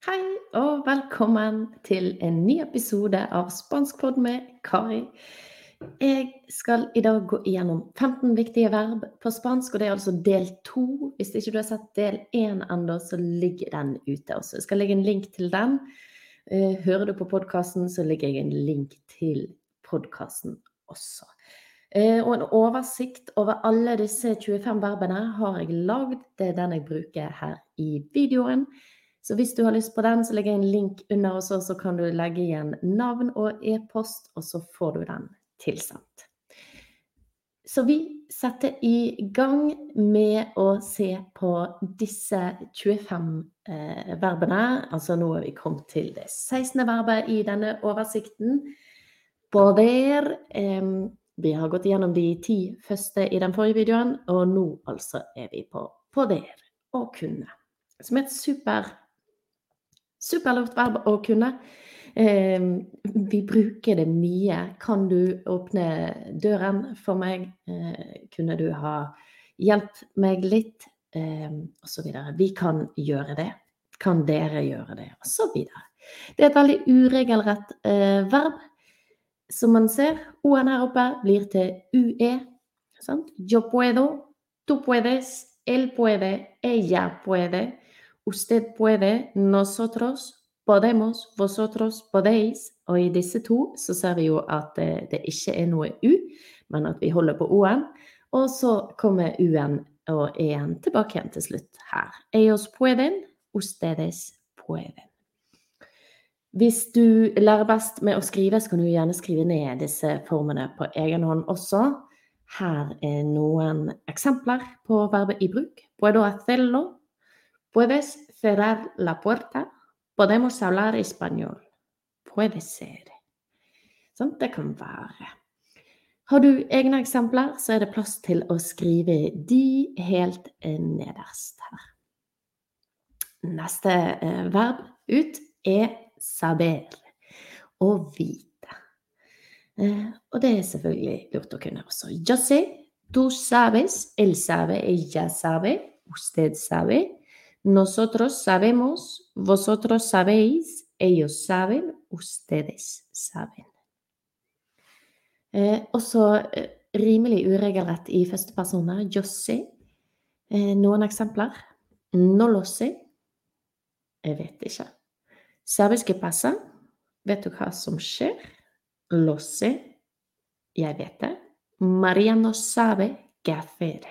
Hei og velkommen til en ny episode av Spanskpod med Kari. Jeg skal i dag gå igjennom 15 viktige verb på spansk, og det er altså del to. Hvis ikke du har sett del én ennå, så ligger den ute også. Jeg skal legge en link til den. Eh, hører du på podkasten, så legger jeg en link til podkasten også. Eh, og en oversikt over alle disse 25 verbene har jeg lagd. Det er den jeg bruker her i videoen. Så hvis du har lyst på den, så legger jeg en link under også, så kan du legge igjen navn og e-post, og så får du den tilsendt. Så vi setter i gang med å se på disse 25 eh, verbene. Altså nå er vi kommet til det 16. verbet i denne oversikten. Poder. Eh, vi har gått gjennom de ti første i den forrige videoen, og nå altså er vi på poder å kunne. Som er et super Superlurt verb å kunne. Eh, vi bruker det mye. Kan du åpne døren for meg? Eh, kunne du ha hjulpet meg litt? Eh, og så videre. Vi kan gjøre det. Kan dere gjøre det? Og så videre. Det er et veldig uregelrett eh, verb. Som man ser, O-en her oppe blir til UE. Sant? Yo puedo, tú puedes, él puede, ella puede. Usted puede, nosotros podemos, vosotros podéis. Og i disse to så ser vi jo at det, det ikke er noe U, men at vi holder på O-en. Og så kommer U-en og E-en tilbake igjen til slutt her. Ellos pueden, ustedes pueden. Hvis du lærer best med å skrive, så kan du gjerne skrive ned disse formene på egen hånd også. Her er noen eksempler på verbet i bruk. Puedo hacerlo, Puedes cerrar la puerta? Podemos hablar español. Puede ser. Sånn, det kan være. Har du egne eksempler, så er det plass til å skrive de helt nederst her. Neste eh, verb ut er saber. Å vite. Eh, og det er selvfølgelig lurt å kunne også. Yo sé, tú sabes, él sabe, ella sabe, usted sabe. Nosotros sabemos, vosotros sabéis, ellos saben, ustedes saben. Eh, også eh, rimelig uregelrett i første personer. Yo sé. Eh, noen eksempler. No lo sé. Jeg vet. Sabes que pasa? Vet du hva som skjer? Lo sé. Jeg vet det. Maria no sabe qué hacer.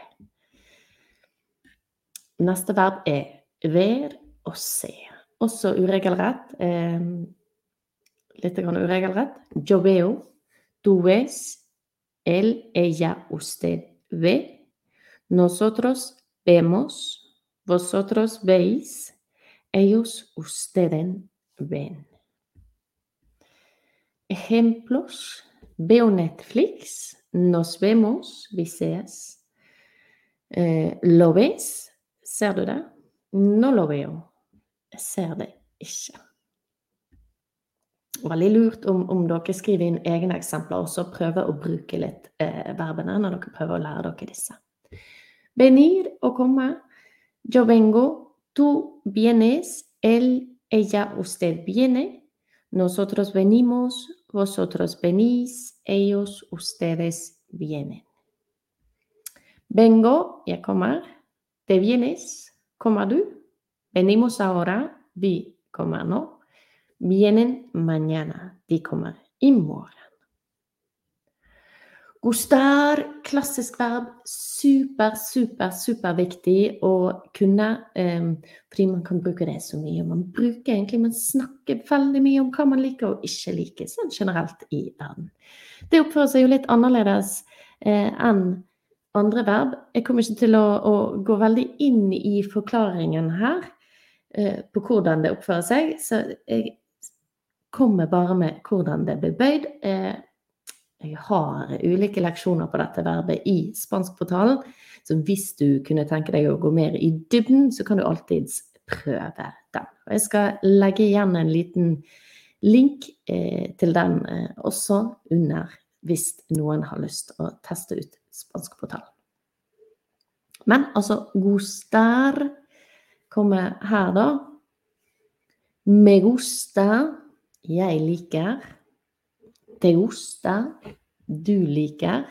Neste verb er ver og se. Også uregelrett. Eh, litt uregelrett. Yo veo, tú ves, él, ella, usted ve. Nosotros vemos, vosotros veis, ellos, ustedes ven. Ejemplos. Veo Netflix, nos vemos, vi ses. Eh, lo ves, ser? No lo veo. Ser det ikke. Veldig lurt om, om dere skriver inn egne eksempler, og så prøver å bruke litt eh, verbene når dere prøver å lære dere disse. Venir å komme. Yo vengo. Tú vienes. Él, ella, usted viene. Nosotros venimos. Vosotros venís. Ellos, ustedes vienen. Vengo, jeg kommer. Te vienes. Kommer du? Venimos ahora. Vi kommer nå. Vienen mañana. De kommer i morgen. Gustar, klassisk verb, super, super, superviktig å kunne. Um, fordi man kan bruke det så mye. Man bruker egentlig, man snakker veldig mye om hva man liker og ikke liker, sånn generelt i verden. Det oppfører seg jo litt annerledes eh, enn andre verb. Jeg kommer ikke til å, å gå veldig inn i forklaringen her eh, på hvordan det oppfører seg, så jeg kommer bare med hvordan det blir bøyd. Eh, jeg har ulike leksjoner på dette verbet i Spanskportalen, så hvis du kunne tenke deg å gå mer i dybden, så kan du alltids prøve den. Og jeg skal legge igjen en liten link eh, til den eh, også under hvis noen har lyst å teste ut spanskportalen. Men altså gustar kommer her, da. Me gusta, jeg liker. Te gusta, du liker.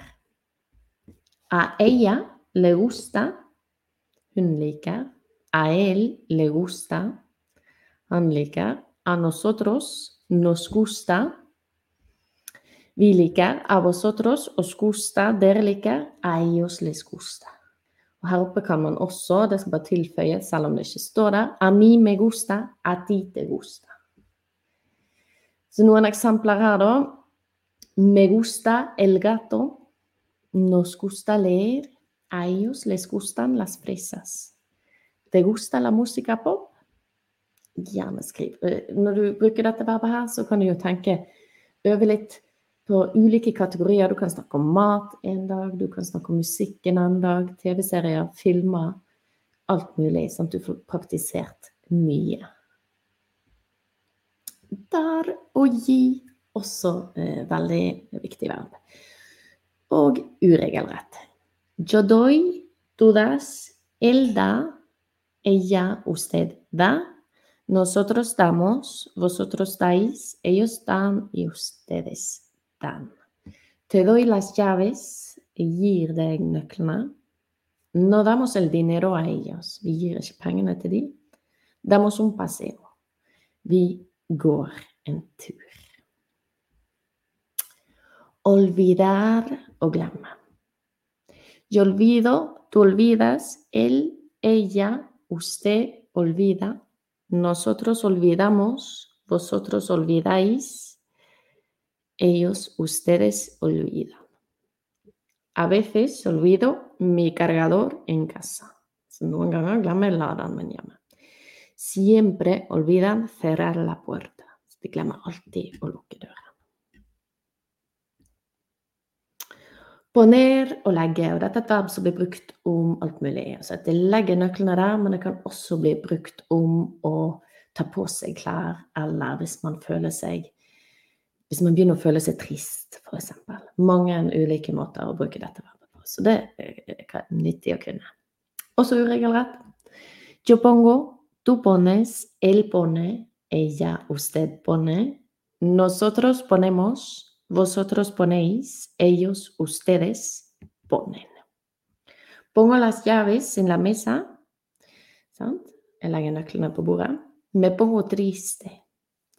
A ella le gusta, hun liker. A él le gusta, han liker. A nosotros nos gusta, liker. A vosotros os gusta, dere liker. A ellos les gusta. Og her oppe kan man også, det skal bare tilføye, selv om det ikke står der, a mi me gusta, a ti te gusta. Så noen eksempler her, da. Me gusta el gato. Nos gusta leer. A ellos les gustan las frisas. Te gusta la música pop? Gjerne skriv. Når du bruker dette verbet her, så kan du jo tenke Øve litt på ulike kategorier. Du kan snakke om mat en dag, du kan snakke om musikk en annen dag, TV-serier, filmer. Alt mulig, sånn at du får praktisert mye. Der å gi også eh, veldig viktig verb. Og uregelrett. Yo doy, elda, ella, usted da. Nosotros damos, vosotros dais, ellos dan y ustedes Te doy las llaves. No damos el dinero a ellos. Damos un paseo. En tur. Olvidar og glemme. Yo olvido, tú olvidas, él, ella, usted olvida, nosotros olvidamos, vosotros olvidáis, ellos, ustedes olvidan. A veces olvido mi cargador en casa. Siempre olvidan cerrar la puerta. Poner og legge, og dette er et verb som blir brukt om alt mulig. Altså at det legger nøklene der, men det kan også bli brukt om å ta på seg klær, eller hvis man føler seg hvis man begynner å føle seg trist, f.eks. Mange ulike måter å bruke dette verbet på. Så det er nyttig å kunne. Også uregelrett. Yo pongo, tú pones, él pone, ella, usted pone. Nosotros ponemos, vosotros ponéis, ellos, ustedes ponen. Pongo las llaves en la mesa. Sant? Jeg legger nøklene på bordet. Me pongo triste.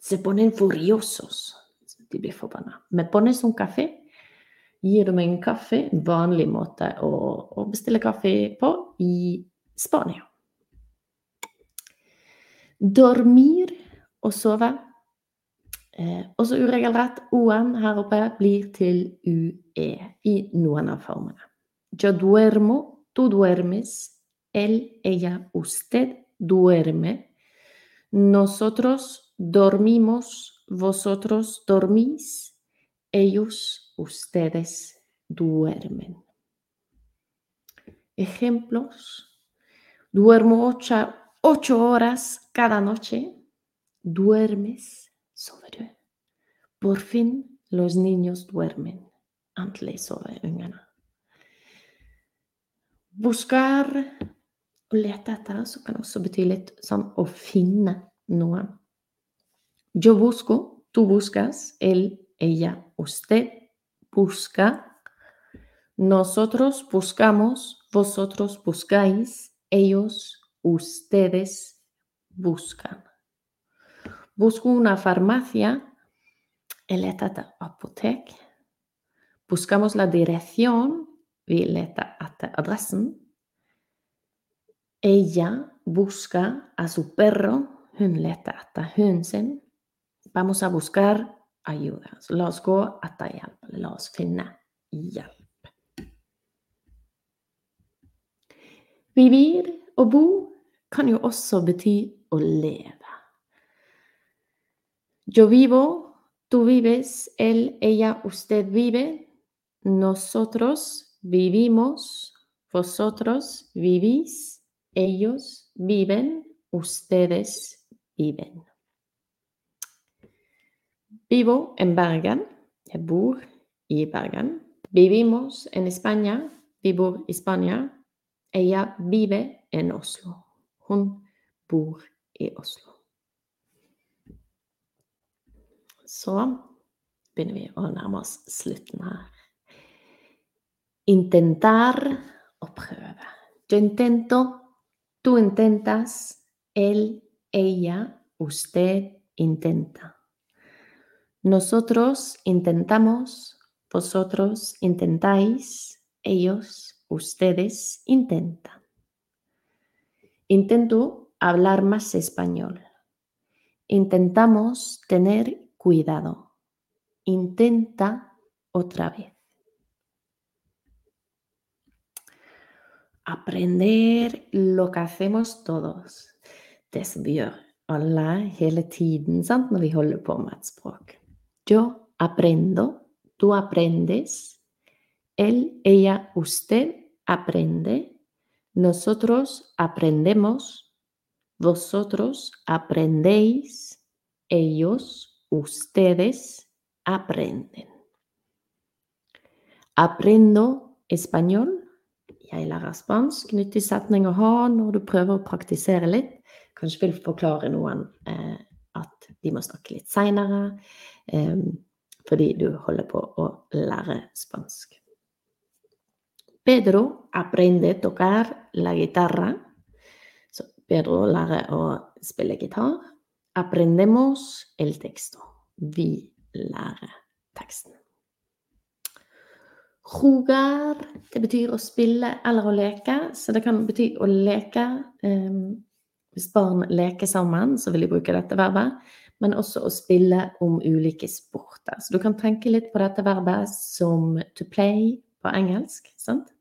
Se ponen furiosos de blir forbanna. Me pones un café. Gir du meg en kaffe, en vanlig måte å, å bestille kaffe på i Spania. Dormir og sove. Eh, også uregelrett. O-en her oppe blir til UE i noen av formene. Yo duermo, tú duermes, él, ella, usted duerme. Nosotros dormimos, vosotros dormís, ellos, ustedes duermen. Ejemplos. Duermo ocho, horas cada noche. Duermes, sobre. Por fin los niños duermen. Antle sobre Buscar og lete etter så kan også bety litt. Yo busco, tú buscas, él, ella, usted busca. Nosotros buscamos, vosotros buscáis, ellos, ustedes buscan. Busco una farmacia, el leter apotek. Buscamos la dirección, vi leter etter adressen. Ella busca a su perro, hun sin. Vamos a buscar ayuda. La oss gå etter hjelp. La oss. Vivir og bo kan jo også bety. Yo vivo, tú vives, él, ella, usted vive, nosotros vivimos, vosotros vivís, ellos viven, ustedes viven. Vivo en Bergen. Jeg bor i Bergen. Vivimos en España. Vi bor i Spania. Ella vive en Oslo. Hun bor i Oslo. så begynner vi å nærme. Intentar å prøve. Yo intento, tú intentas, él, ella, usted intenta. Nosotros intentamos, vosotros intentáis, ellos, ustedes intentan. Intento hablar más español. Intentamos tener cuidado. Intenta otra vez. Aprender lo que hacemos todos. Det som hele tiden sant? når vi. Yo aprendo, tú aprendes, él, ella, usted aprende, nosotros aprendemos, vosotros aprendéis, ellos, ustedes aprenden. Aprendo español. Jeg lærer spansk. Nyttig setning å ha når du prøver å praktisere litt. Kanskje vil forklare noen eh, de må snakke litt seinere, eh, fordi du holder på å lære spansk. Pedro aprende tocar la guitarra. Så Pedro lærer å spille gitar. Aprendemos el texto. Vi lærer teksten. Jugar, det betyr å spille eller å leke, så det kan bety å leke. Hvis barn leker sammen, så vil de bruke dette verbet, men også å spille om ulike sporter. Så du kan tenke litt på dette verbet som to play på engelsk, sant?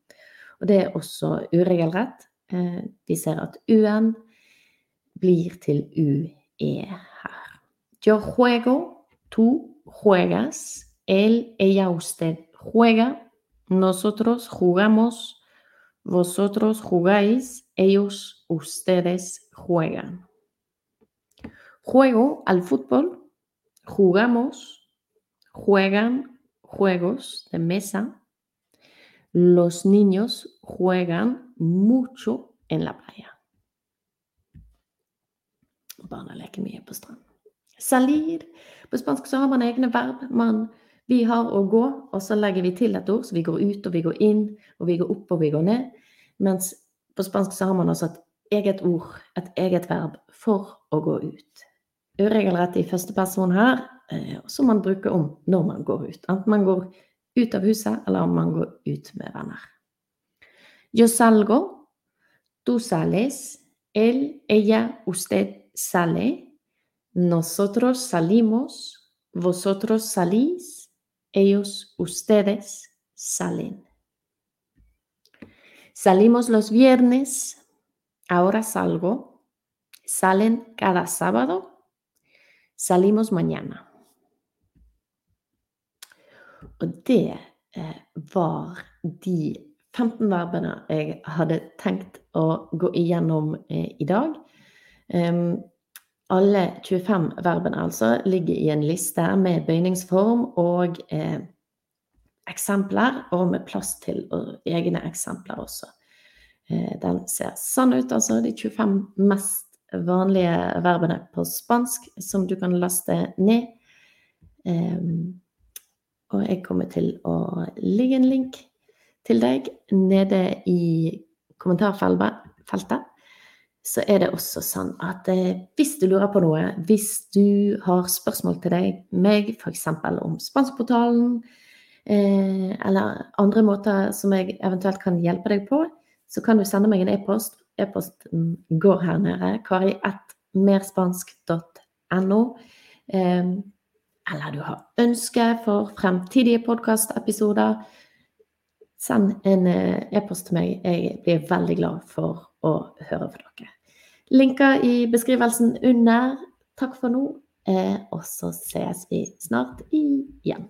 Og det er også uregelrett. Vi ser at u-en blir til ue her. Yo juego, tú juegas, él, ella, usted juega, Nosotros jugamos, vosotros jugáis, ellos, ustedes juegan. Juego al fútbol, jugamos, juegan juegos de mesa. Los niños juegan mucho en la playa. Barna leker mye på strand. Salir. På spansk så har man egne verb. Man vi har å gå, og så legger vi til et ord, så vi går ut og vi går inn, og vi går opp og vi går ned. Mens på spansk så har man altså et eget ord, et eget verb, for å gå ut. Uregelrett i første person her, eh, som man bruker om når man går ut. Enten man går ut av huset, eller om man går ut med venner. Yo salgo, tú sales, él, ella, usted sale, nosotros salimos, vosotros salís, ellos, ustedes salen. Salimos los viernes, ahora salgo. Salen cada sábado. Salimos mañana. Og det eh, var de 15 verbene jeg hadde tenkt å gå igjennom eh, i dag. Alle 25 verbene altså ligger i en liste med bøyningsform og eh, eksempler, og med plass til egne eksempler også. Den ser sånn ut, altså de 25 mest vanlige verbene på spansk som du kan laste ned. Og jeg kommer til å legge en link til deg nede i kommentarfeltet så er det også sånn at eh, hvis du lurer på noe, hvis du har spørsmål til deg, meg f.eks. om Spanskportalen, eh, eller andre måter som jeg eventuelt kan hjelpe deg på, så kan du sende meg en e-post. E-posten går her nede. kari1merspansk.no. Eh, eller du har ønske for fremtidige podkastepisoder, send en eh, e-post til meg. Jeg blir veldig glad for å høre fra dere. Linker i beskrivelsen under. Takk for nå, eh, og så ses vi snart igjen.